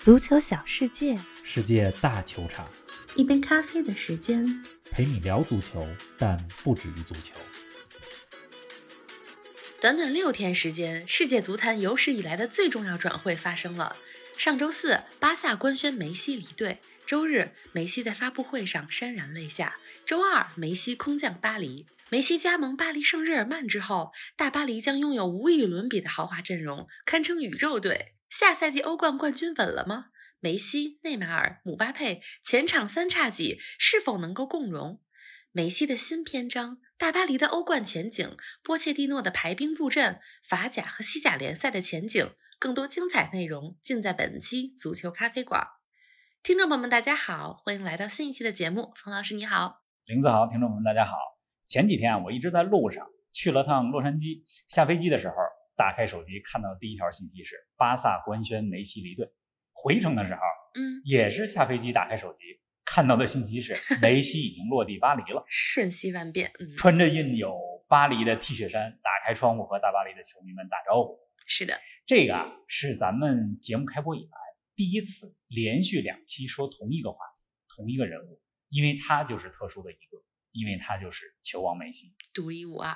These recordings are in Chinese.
足球小世界，世界大球场，一杯咖啡的时间，陪你聊足球，但不止于足球。短短六天时间，世界足坛有史以来的最重要转会发生了。上周四，巴萨官宣梅西离队；周日，梅西在发布会上潸然泪下；周二，梅西空降巴黎。梅西加盟巴黎圣日耳曼之后，大巴黎将拥有无与伦比的豪华阵容，堪称宇宙队。下赛季欧冠冠军稳了吗？梅西、内马尔、姆巴佩前场三叉戟是否能够共荣？梅西的新篇章，大巴黎的欧冠前景，波切蒂诺的排兵布阵，法甲和西甲联赛的前景，更多精彩内容尽在本期足球咖啡馆。听众朋友们，大家好，欢迎来到新一期的节目。冯老师你好，林子豪，听众朋友们大家好。前几天啊，我一直在路上去了趟洛杉矶。下飞机的时候，打开手机看到的第一条信息是巴萨官宣梅西离队。回程的时候，嗯，也是下飞机打开手机看到的信息是 梅西已经落地巴黎了。瞬息万变，嗯，穿着印有巴黎的 T 恤衫，打开窗户和大巴黎的球迷们打招呼。是的，这个啊是咱们节目开播以来第一次连续两期说同一个话题，同一个人物，因为他就是特殊的一个。因为他就是球王梅西，独一无二。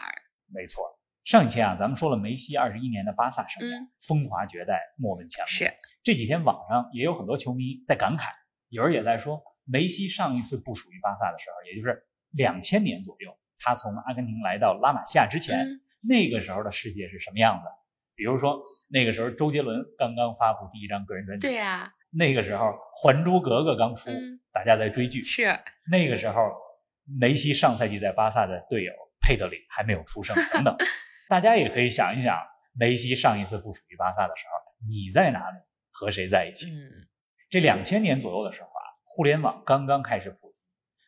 没错，上一期啊，咱们说了梅西二十一年的巴萨生涯，风华绝代，莫问前路。是。这几天网上也有很多球迷在感慨，有人也在说，梅西上一次不属于巴萨的时候，也就是两千年左右，他从阿根廷来到拉玛西亚之前，那个时候的世界是什么样子？比如说那个时候周杰伦刚刚发布第一张个人专辑，对呀，那个时候《还珠格格》刚出，大家在追剧，是。那个时候。梅西上赛季在巴萨的队友佩德里还没有出生，等等，大家也可以想一想，梅西上一次不属于巴萨的时候，你在哪里，和谁在一起？嗯，这两千年左右的时候啊，互联网刚刚开始普及，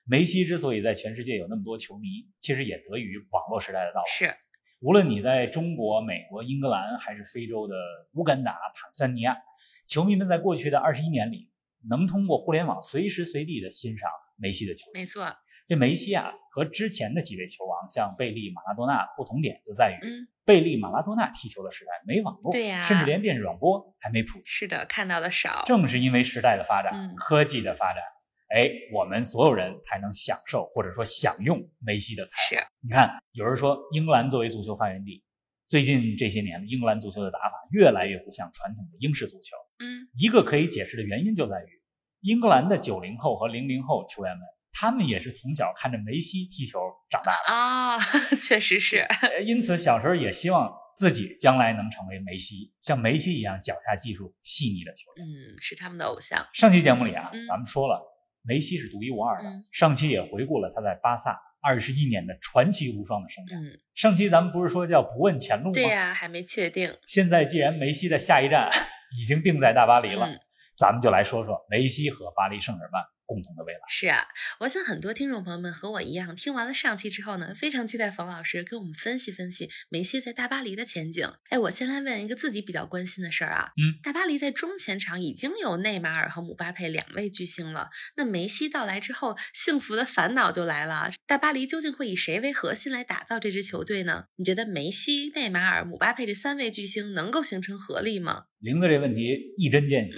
梅西之所以在全世界有那么多球迷，其实也得益于网络时代的到来。是，无论你在中国、美国、英格兰，还是非洲的乌干达、坦桑尼亚，球迷们在过去的二十一年里，能通过互联网随时随地的欣赏梅西的球技。没错。这梅西啊，和之前的几位球王，像贝利、马拉多纳不同点就在于，嗯，贝利、马拉多纳踢球的时代没网络，对呀，甚至连电视转播还没普及。是的，看到的少。正是因为时代的发展，嗯，科技的发展，哎，我们所有人才能享受或者说享用梅西的才华。是，你看，有人说英格兰作为足球发源地，最近这些年英格兰足球的打法越来越不像传统的英式足球。嗯，一个可以解释的原因就在于，英格兰的九零后和零零后球员们。他们也是从小看着梅西踢球长大的啊，确实是。因此，小时候也希望自己将来能成为梅西，像梅西一样脚下技术细腻的球员。嗯，是他们的偶像。上期节目里啊，咱们说了，梅西是独一无二的。上期也回顾了他在巴萨二十一年的传奇无双的生涯。嗯，上期咱们不是说叫不问前路吗？对呀，还没确定。现在既然梅西的下一站 已经定在大巴黎了，咱们就来说说梅西和巴黎圣日耳曼。共同的未来是啊，我想很多听众朋友们和我一样，听完了上期之后呢，非常期待冯老师给我们分析分析梅西在大巴黎的前景。哎，我先来问一个自己比较关心的事儿啊，嗯，大巴黎在中前场已经有内马尔和姆巴佩两位巨星了，那梅西到来之后，幸福的烦恼就来了，大巴黎究竟会以谁为核心来打造这支球队呢？你觉得梅西、内马尔、姆巴佩这三位巨星能够形成合力吗？林子这问题一针见血，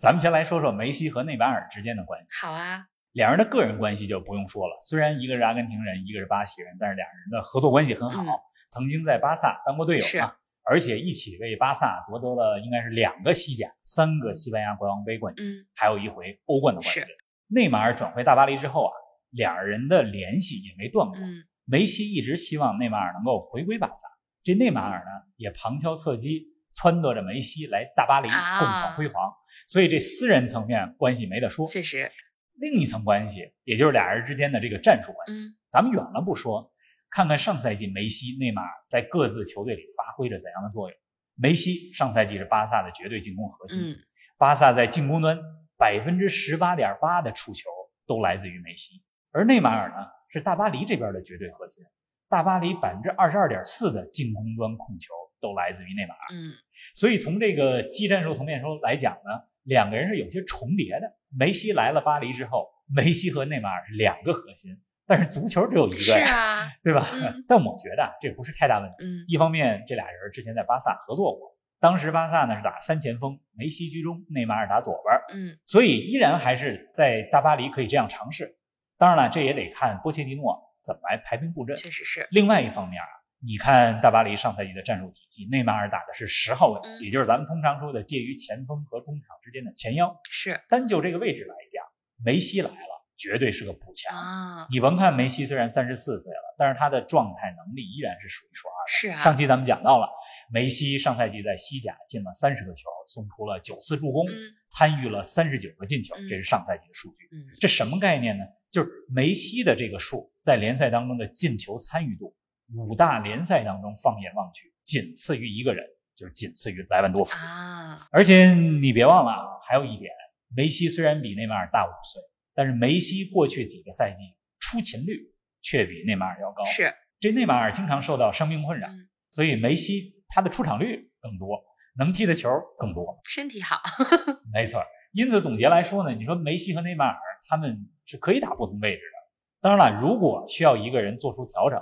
咱们先来说说梅西和内马尔之间的关系。好啊，两人的个人关系就不用说了，虽然一个是阿根廷人，一个是巴西人，但是两人的合作关系很好，曾经在巴萨当过队友嘛，而且一起为巴萨夺得了应该是两个西甲、三个西班牙国王杯冠军，嗯，还有一回欧冠的冠军。内马尔转会大巴黎之后啊，两人的联系也没断过。梅西一直希望内马尔能够回归巴萨，这内马尔呢也旁敲侧击。撺掇着梅西来大巴黎共创辉煌，所以这私人层面关系没得说。确实，另一层关系，也就是俩人之间的这个战术关系，咱们远了不说，看看上赛季梅西、内马尔在各自球队里发挥着怎样的作用。梅西上赛季是巴萨的绝对进攻核心，巴萨在进攻端百分之十八点八的触球都来自于梅西，而内马尔呢是大巴黎这边的绝对核心，大巴黎百分之二十二点四的进攻端控球。都来自于内马尔，嗯，所以从这个技战术层面说来讲呢，两个人是有些重叠的。梅西来了巴黎之后，梅西和内马尔是两个核心，但是足球只有一个呀，对吧？但我觉得这不是太大问题。一方面，这俩人之前在巴萨合作过，当时巴萨呢是打三前锋，梅西居中，内马尔打左边，嗯，所以依然还是在大巴黎可以这样尝试。当然了，这也得看波切蒂诺怎么来排兵布阵。确实是。另外一方面啊，你看大巴黎上赛季的战术体系，内马尔打的是十号位，也就是咱们通常说的介于前锋和中场之间的前腰。是。单就这个位置来讲，梅西来了。绝对是个补强啊！你甭看梅西虽然三十四岁了，但是他的状态能力依然是数一数二的。是啊，上期咱们讲到了，梅西上赛季在西甲进了三十个球，送出了九次助攻，参与了三十九个进球，这是上赛季的数据。嗯这什么概念呢？就是梅西的这个数在联赛当中的进球参与度，五大联赛当中放眼望去，仅次于一个人，就是仅次于莱万多夫斯啊。而且你别忘了，还有一点，梅西虽然比内马尔大五岁。但是梅西过去几个赛季出勤率却比内马尔要高。是，这内马尔经常受到伤病困扰，所以梅西他的出场率更多，能踢的球更多，身体好。没错。因此总结来说呢，你说梅西和内马尔他们是可以打不同位置的。当然了，如果需要一个人做出调整，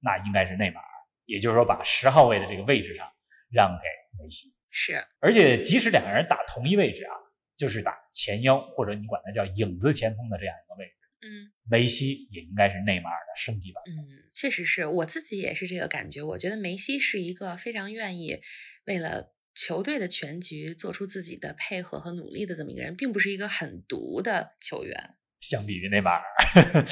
那应该是内马尔，也就是说把十号位的这个位置上让给梅西。是，而且即使两个人打同一位置啊。就是打前腰，或者你管它叫影子前锋的这样一个位置。嗯，梅西也应该是内马尔的升级版。嗯，确实是我自己也是这个感觉。我觉得梅西是一个非常愿意为了球队的全局做出自己的配合和努力的这么一个人，并不是一个很独的球员。相比于内马尔，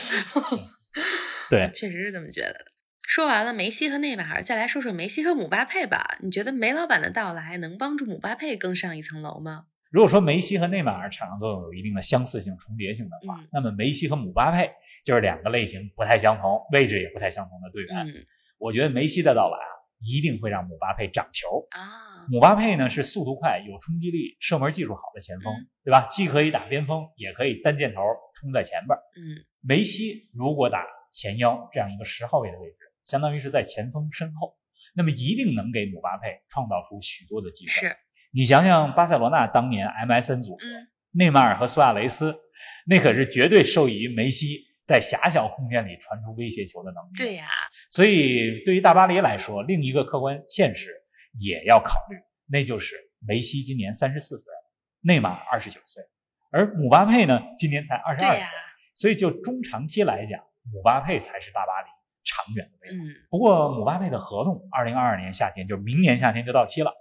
对，确实是这么觉得的。说完了梅西和内马尔，再来说说梅西和姆巴佩吧。你觉得梅老板的到来能帮助姆巴佩更上一层楼吗？如果说梅西和内马尔场上作用有一定的相似性、重叠性的话，那么梅西和姆巴佩就是两个类型不太相同、位置也不太相同的队员。我觉得梅西的到来啊，一定会让姆巴佩长球啊。姆巴佩呢是速度快、有冲击力、射门技术好的前锋，对吧？既可以打边锋，也可以单箭头冲在前边。嗯，梅西如果打前腰这样一个十号位的位置，相当于是在前锋身后，那么一定能给姆巴佩创造出许多的机会。是。你想想，巴塞罗那当年 MSN 组合，内马尔和苏亚雷斯，那可是绝对受益于梅西在狭小空间里传出威胁球的能力。对呀，所以对于大巴黎来说，另一个客观现实也要考虑，那就是梅西今年三十四岁，内马尔二十九岁，而姆巴佩呢，今年才二十二岁。所以就中长期来讲，姆巴佩才是大巴黎长远的未来。不过姆巴佩的合同二零二二年夏天，就是明年夏天就到期了。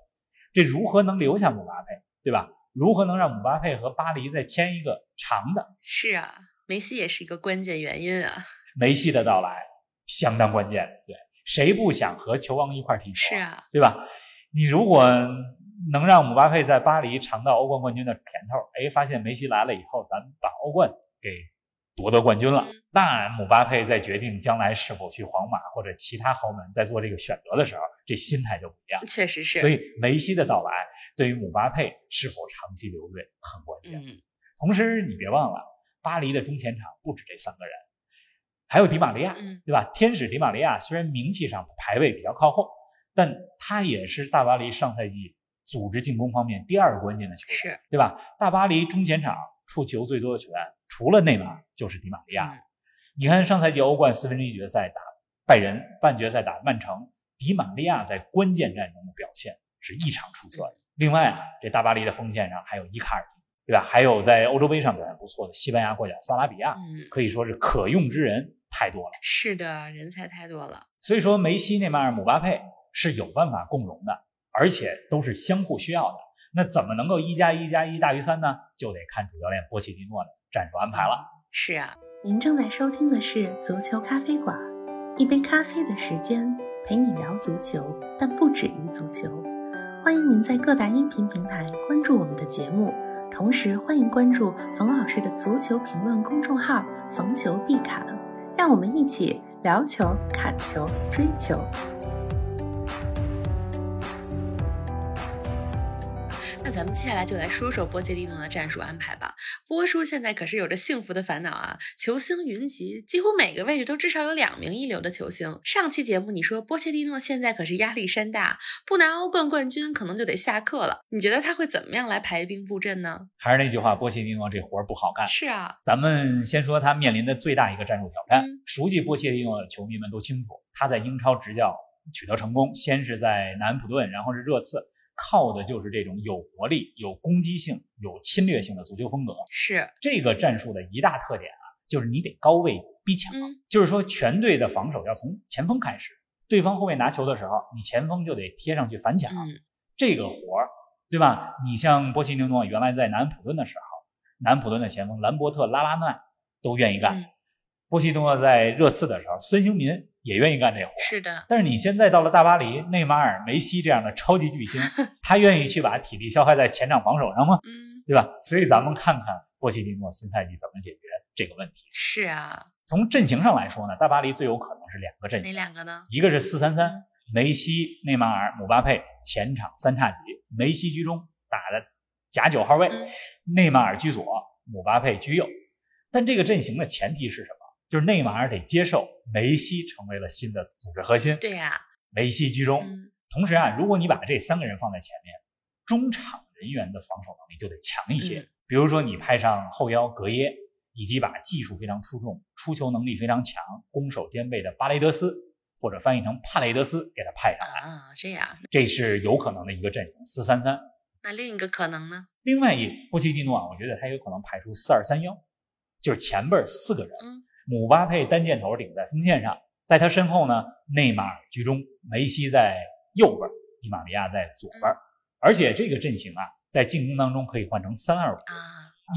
这如何能留下姆巴佩，对吧？如何能让姆巴佩和巴黎再签一个长的？是啊，梅西也是一个关键原因啊。梅西的到来相当关键，对，谁不想和球王一块踢球？是啊，对吧？你如果能让姆巴佩在巴黎尝到欧冠冠军的甜头，哎，发现梅西来了以后，咱们把欧冠给。夺得冠军了，那姆巴佩在决定将来是否去皇马或者其他豪门，在做这个选择的时候，这心态就不一样。确实是。所以梅西的到来对于姆巴佩是否长期留队很关键。嗯。同时，你别忘了，巴黎的中前场不止这三个人，还有迪玛利亚，对吧？天使迪玛利亚虽然名气上排位比较靠后，但他也是大巴黎上赛季组织进攻方面第二个关键的球员，是对吧？大巴黎中前场出球最多的球员。除了内马尔就是迪玛利亚。你看上赛季欧冠四分之一决赛打拜仁，半决赛打曼城，迪玛利亚在关键战中的表现是异常出色的。另外啊，这大巴黎的锋线上还有伊卡尔迪，对吧？还有在欧洲杯上表现不错的西班牙国脚萨拉比亚，可以说是可用之人太多了。是的，人才太多了。所以说，梅西、内马尔、姆巴佩是有办法共荣的，而且都是相互需要的。那怎么能够一加一加一大于三呢？就得看主教练波切蒂诺的。战术安排了。是啊，您正在收听的是足球咖啡馆，一杯咖啡的时间陪你聊足球，但不止于足球。欢迎您在各大音频平台关注我们的节目，同时欢迎关注冯老师的足球评论公众号“逢球必侃”，让我们一起聊球、砍球、追球。咱们接下来就来说说波切蒂诺的战术安排吧。波叔现在可是有着幸福的烦恼啊，球星云集，几乎每个位置都至少有两名一流的球星。上期节目你说波切蒂诺现在可是压力山大，不拿欧冠冠军可能就得下课了。你觉得他会怎么样来排兵布阵呢？还是那句话，波切蒂诺这活儿不好干。是啊，咱们先说他面临的最大一个战术挑战。熟悉波切蒂诺的球迷们都清楚，他在英超执教取得成功，先是在南安普顿，然后是热刺。靠的就是这种有活力、有攻击性、有侵略性的足球风格。是这个战术的一大特点啊，就是你得高位逼抢，就是说全队的防守要从前锋开始，对方后卫拿球的时候，你前锋就得贴上去反抢。这个活儿，对吧？你像波切蒂诺原来在南安普顿的时候，南安普顿的前锋兰伯特、拉拉奈都愿意干。波西多在热刺的时候，孙兴民也愿意干这活。是的，但是你现在到了大巴黎，内马尔、梅西这样的超级巨星，他愿意去把体力消耗在前场防守上吗？嗯，对吧？所以咱们看看波西蒂诺新赛季怎么解决这个问题。是啊，从阵型上来说呢，大巴黎最有可能是两个阵型。哪两个呢？一个是四三三，梅西、内马尔、姆巴佩前场三叉戟，梅西居中打的假九号位，内马尔居左，姆巴佩居右。但这个阵型的前提是什么？就是内马尔得接受梅西成为了新的组织核心，对呀，梅西居中。同时啊，如果你把这三个人放在前面，中场人员的防守能力就得强一些。比如说你派上后腰格耶，以及把技术非常出众、出球能力非常强、攻守兼备的巴雷德斯，或者翻译成帕雷德斯给他派上来啊，这样，这是有可能的一个阵型，四三三。那另一个可能呢？另外一波切蒂诺啊，我觉得他有可能排出四二三幺，就是前边四个人。姆巴佩单箭头顶在锋线上，在他身后呢，内马尔居中，梅西在右边，迪玛利亚在左边。而且这个阵型啊，在进攻当中可以换成三二五啊，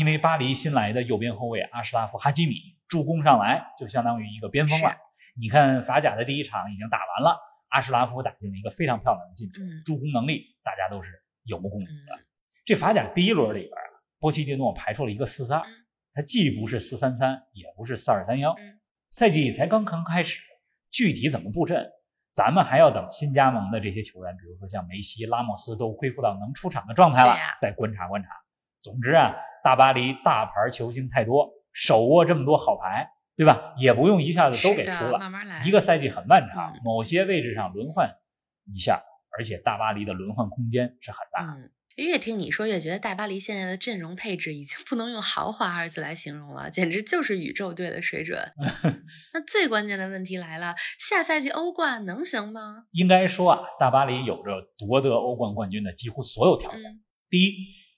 因为巴黎新来的右边后卫阿什拉夫哈基米助攻上来，就相当于一个边锋了。你看法甲的第一场已经打完了，阿什拉夫打进了一个非常漂亮的进球，助攻能力大家都是有目共睹的。这法甲第一轮里边啊，波切蒂诺排出了一个四四二。它既不是四三三，也不是四二三幺，赛季才刚刚开始，具体怎么布阵，咱们还要等新加盟的这些球员，比如说像梅西、拉莫斯都恢复到能出场的状态了，再观察观察。总之啊，大巴黎大牌球星太多，手握这么多好牌，对吧？也不用一下子都给出了，慢慢来。一个赛季很漫长，某些位置上轮换一下，而且大巴黎的轮换空间是很大。越听你说，越觉得大巴黎现在的阵容配置已经不能用豪华二字来形容了，简直就是宇宙队的水准。那最关键的问题来了，下赛季欧冠能行吗？应该说啊，大巴黎有着夺得欧冠冠军的几乎所有条件。第一，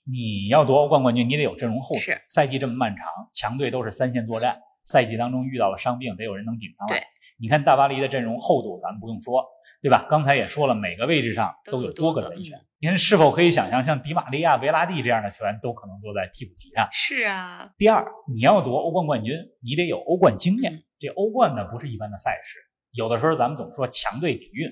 你要夺欧冠冠军，你得有阵容厚实。赛季这么漫长，强队都是三线作战，赛季当中遇到了伤病，得有人能顶上来。你看大巴黎的阵容厚度，咱们不用说，对吧？刚才也说了，每个位置上都有多个人选。您是否可以想象，像迪玛利亚、维拉蒂这样的球员都可能坐在替补席上？是啊。第二，你要夺欧冠冠军，你得有欧冠经验。这欧冠呢，不是一般的赛事。有的时候咱们总说强队底蕴，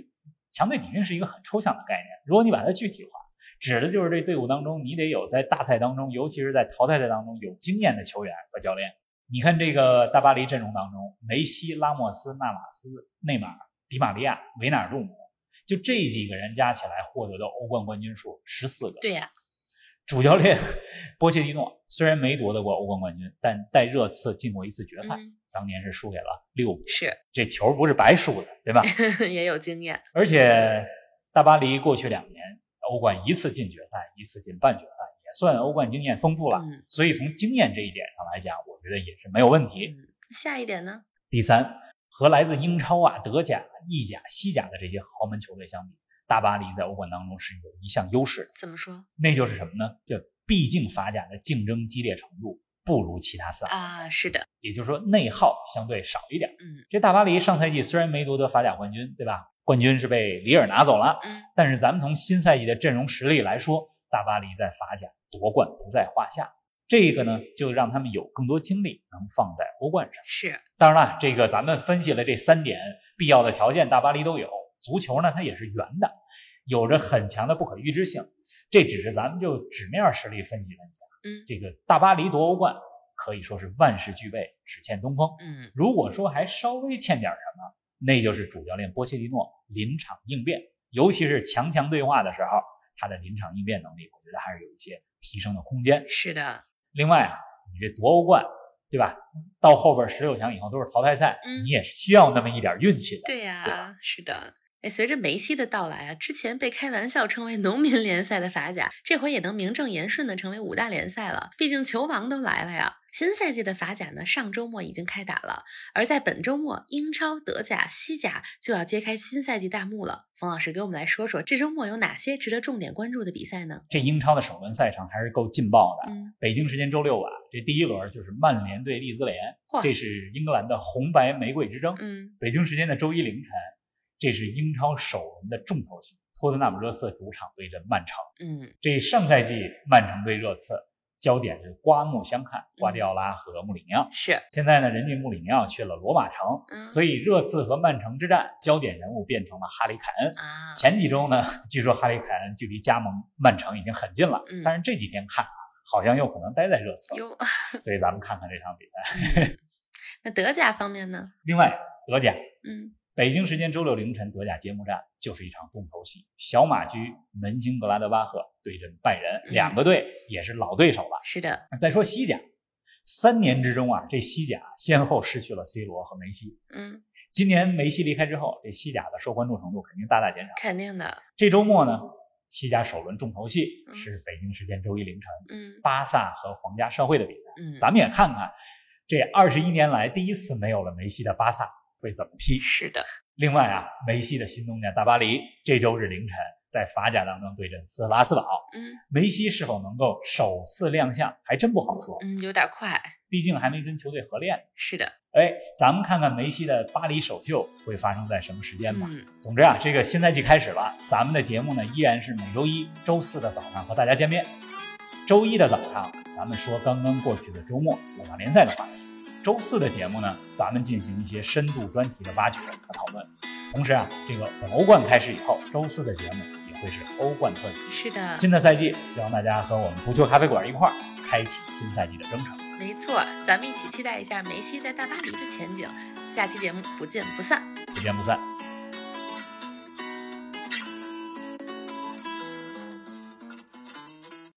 强队底蕴是一个很抽象的概念。如果你把它具体化，指的就是这队伍当中，你得有在大赛当中，尤其是在淘汰赛当中有经验的球员和教练。你看这个大巴黎阵容当中，梅西、拉莫斯、纳瓦斯、内马尔、迪玛利亚、维纳尔杜姆，就这几个人加起来获得的欧冠冠军数十四个。对呀，主教练波切蒂诺虽然没夺得过欧冠冠军，但带热刺进过一次决赛，当年是输给了利物浦。是，这球不是白输的，对吧？也有经验。而且大巴黎过去两年欧冠一次进决赛，一次进半决赛。也算欧冠经验丰富了，所以从经验这一点上来讲，我觉得也是没有问题。下一点呢？第三，和来自英超啊、德甲、意甲、西甲的这些豪门球队相比，大巴黎在欧冠当中是有一项优势。怎么说？那就是什么呢？就毕竟法甲的竞争激烈程度不如其他四大啊，是的。也就是说，内耗相对少一点。嗯，这大巴黎上赛季虽然没夺得法甲冠军，对吧？冠军是被里尔拿走了。嗯，但是咱们从新赛季的阵容实力来说，大巴黎在法甲。夺冠不在话下，这个呢就让他们有更多精力能放在欧冠上。是，当然了，这个咱们分析了这三点必要的条件，大巴黎都有。足球呢，它也是圆的，有着很强的不可预知性。这只是咱们就纸面实力分析分析。嗯，这个大巴黎夺欧冠可以说是万事俱备，只欠东风。嗯，如果说还稍微欠点什么，那就是主教练波切蒂诺临场应变，尤其是强强对话的时候，他的临场应变能力，我觉得还是有一些。提升的空间是的。另外啊，你这夺欧冠，对吧？到后边十六强以后都是淘汰赛，你也是需要那么一点运气的。对呀，是的。哎，随着梅西的到来啊，之前被开玩笑称为“农民联赛”的法甲，这回也能名正言顺的成为五大联赛了。毕竟球王都来了呀。新赛季的法甲呢，上周末已经开打了，而在本周末，英超、德甲、西甲就要揭开新赛季大幕了。冯老师给我们来说说这周末有哪些值得重点关注的比赛呢？这英超的首轮赛程还是够劲爆的。嗯，北京时间周六晚，这第一轮就是曼联对利兹联，这是英格兰的红白玫瑰之争。嗯，北京时间的周一凌晨，这是英超首轮的重头戏，托特纳姆热刺主场对阵曼城。嗯，这上赛季曼城对热刺。焦点是刮目相看，瓜迪奥拉和穆里尼奥是。现在呢，人家穆里尼奥去了罗马城，所以热刺和曼城之战焦点人物变成了哈里凯恩。啊前几周呢，据说哈里凯恩距离加盟曼城已经很近了，但是这几天看啊，好像又可能待在热刺了。所以咱们看看这场比赛。那德甲方面呢？另外，德甲，嗯。北京时间周六凌晨，德甲揭幕战就是一场重头戏。小马驹门兴格拉德巴赫对阵拜仁，两个队也是老对手了。是的。再说西甲，三年之中啊，这西甲先后失去了 C 罗和梅西。嗯。今年梅西离开之后，这西甲的受关注程度肯定大大减少。肯定的。这周末呢，西甲首轮重头戏是北京时间周一凌晨，嗯，巴萨和皇家社会的比赛。嗯，咱们也看看这二十一年来第一次没有了梅西的巴萨。会怎么踢？是的。另外啊，梅西的新东家大巴黎这周日凌晨在法甲当中对阵斯特拉斯堡。嗯，梅西是否能够首次亮相，还真不好说。嗯，有点快，毕竟还没跟球队合练。是的。哎，咱们看看梅西的巴黎首秀会发生在什么时间吧。嗯。总之啊，这个新赛季开始了，咱们的节目呢依然是每周一周四的早上和大家见面。周一的早上，咱们说刚刚过去的周末五大联赛的话题。周四的节目呢，咱们进行一些深度专题的挖掘和讨论。同时啊，这个等欧冠开始以后，周四的节目也会是欧冠特辑。是的，新的赛季，希望大家和我们足球咖啡馆一块儿开启新赛季的征程。没错，咱们一起期待一下梅西在大巴黎的前景。下期节目不见不散，不见不散。